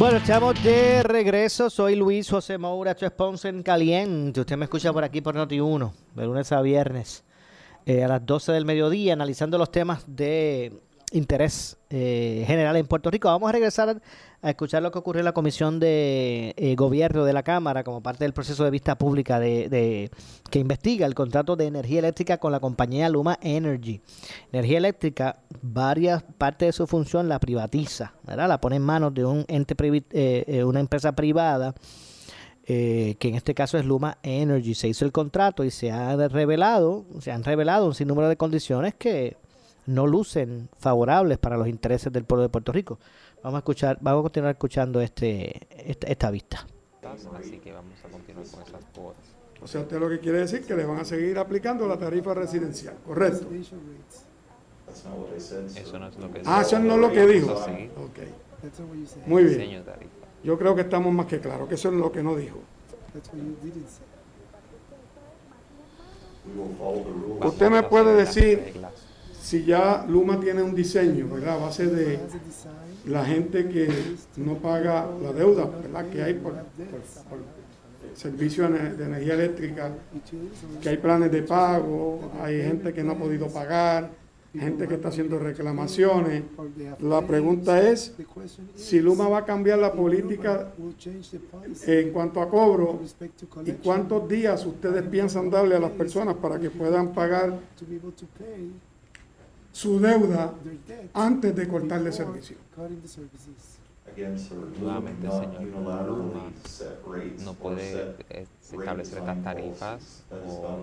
Bueno, estamos de regreso. Soy Luis José Moura, esto es en Caliente. Usted me escucha por aquí por Noti1, de lunes a viernes, eh, a las 12 del mediodía, analizando los temas de interés eh, general en Puerto Rico. Vamos a regresar a escuchar lo que ocurrió en la Comisión de eh, Gobierno de la Cámara como parte del proceso de vista pública de, que investiga el contrato de energía eléctrica con la compañía Luma Energy. Energía eléctrica, varias partes de su función la privatiza, ¿verdad? la pone en manos de un ente eh, una empresa privada. que en este caso es Luma Energy. Se hizo el contrato y se ha revelado, se han revelado un sinnúmero de condiciones que no lucen favorables para los intereses del pueblo de Puerto Rico. Vamos a escuchar, vamos a continuar escuchando este, esta, vista.
Así que vamos a continuar con esas cuotas.
O sea, usted lo que quiere decir que le van a seguir aplicando la tarifa residencial, ¿correcto?
Eso no es lo que
Ah, eso no es lo que dijo. Okay. Muy bien. Yo creo que estamos más que claros, que eso es lo que no dijo. Usted me puede decir si ya Luma tiene un diseño, ¿verdad? A base de la gente que no paga la deuda, ¿verdad? Que hay por, servicio de energía eléctrica, que hay planes de pago, hay gente que no ha podido pagar, gente que está haciendo reclamaciones. La pregunta es si Luma va a cambiar la política en cuanto a cobro y cuántos días ustedes piensan darle a las personas para que puedan pagar su deuda antes de cortarle servicio.
Nuevamente, señor, no puede eh, establecer estas tarifas o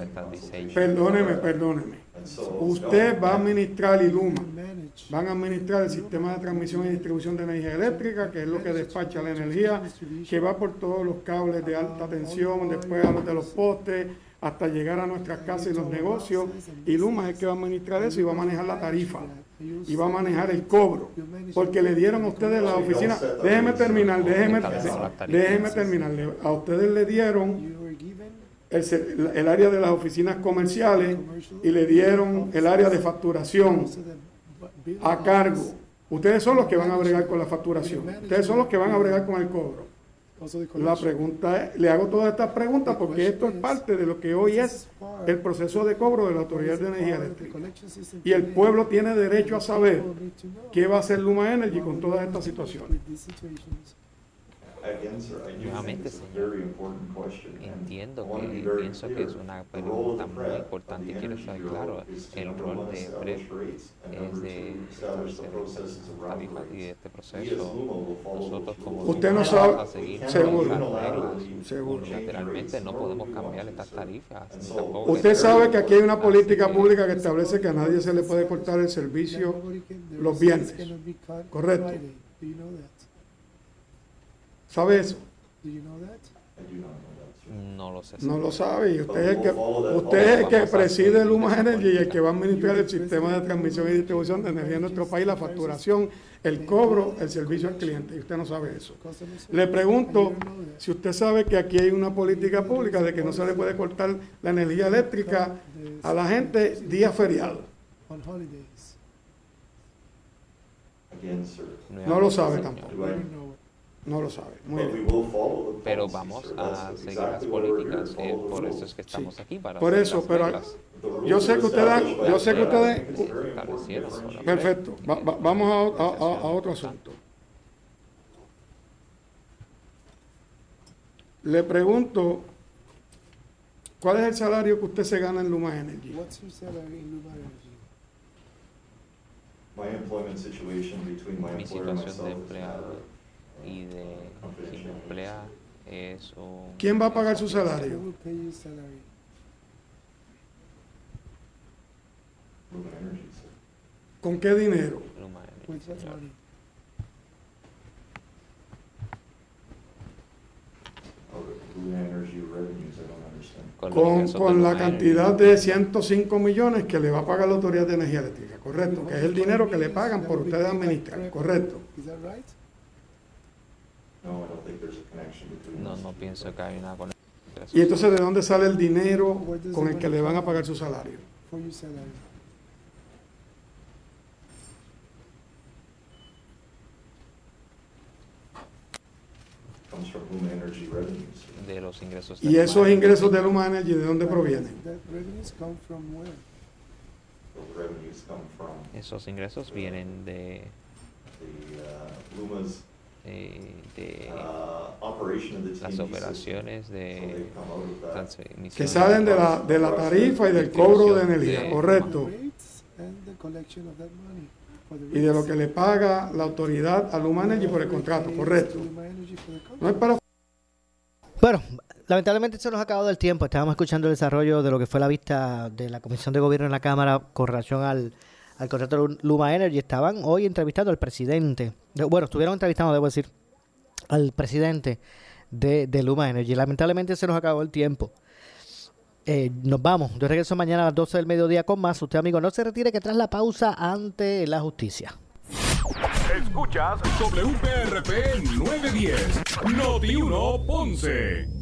estas diseños.
Perdóneme, perdóneme. Usted va a administrar Luma van a administrar el sistema de transmisión y distribución de energía eléctrica, que es lo que despacha la energía, que va por todos los cables de alta tensión, después a los de los postes, hasta llegar a nuestras casas y los negocios. Y Luma es el que va a administrar eso y va a manejar la tarifa y va a manejar el cobro. Porque le dieron a ustedes la oficina. Déjeme terminar, déjeme, déjeme terminar. A ustedes le dieron el, el, área de las oficinas comerciales y le dieron el área de facturación a cargo. Ustedes son los que van a bregar con la facturación. Ustedes son los que van a bregar con el cobro. La pregunta es, le hago todas estas preguntas porque esto es parte de lo que hoy es el proceso de cobro de la Autoridad de Energía Eléctrica. Y el pueblo tiene derecho a saber qué va a hacer Luma Energy con todas estas situaciones.
Nuevamente, señor, entiendo que pienso que es una pregunta muy importante y quiero estar claro, el rol de PREP es de tarifas y de este proceso. Nosotros como
Usted no sabe,
a seguir
seguro,
reglas, seguro. Lateralmente no podemos cambiar estas tarifas.
Usted sabe que aquí hay una política pública que establece que a nadie se le puede cortar el servicio los viernes, ¿correcto? ¿Sabe eso?
No lo sé.
No lo sabe. Y usted es el que, usted es el que preside Luma Energy y el que va a administrar el sistema de transmisión y distribución de energía en nuestro país, la facturación, el cobro, el servicio al cliente. Y usted no sabe eso. Le pregunto si usted sabe que aquí hay una política pública de que no se le puede cortar la energía eléctrica a la gente día feriado. No lo sabe tampoco. No lo sabe. Muy bien.
Pero vamos a seguir las políticas. Eh, por eso es que estamos aquí. Para
por eso, pero yo sé que ustedes, yo sé que ustedes. Perfecto. vamos a, a, otro asunto. Le pregunto, ¿cuál es el salario que usted se gana en Luma Energy?
Mi situación de empleado y de quien emplea es un...
¿Quién va a pagar su salario? ¿Con qué dinero? Con, con la cantidad de 105 millones que le va a pagar la Autoridad de Energía Eléctrica, correcto, que es el dinero que le pagan por ustedes administrar, correcto.
No, no pienso que hay una conexión.
¿Y entonces de dónde sale el dinero con el que le van a pagar su salario?
De los ingresos.
¿Y esos ingresos de Luma Energy de dónde provienen?
Esos ingresos vienen de eh, de las operaciones de
que salen de la, de la tarifa y del cobro de energía, correcto. Y de lo que le paga la autoridad a Luma Energy por el contrato, correcto. No es para...
Bueno, lamentablemente se nos ha acabado el tiempo. Estábamos escuchando el desarrollo de lo que fue la vista de la Comisión de Gobierno en la Cámara con relación al, al contrato de Luma Energy. Estaban hoy entrevistando al presidente. Bueno, estuvieron entrevistando, debo decir, al presidente de, Luma Energy. Lamentablemente se nos acabó el tiempo. Eh, nos vamos. Yo regreso mañana a las 12 del mediodía con más. Usted, amigo, no se retire que tras la pausa ante la justicia.
Escuchas WPRP 910, Noti 1 Ponce.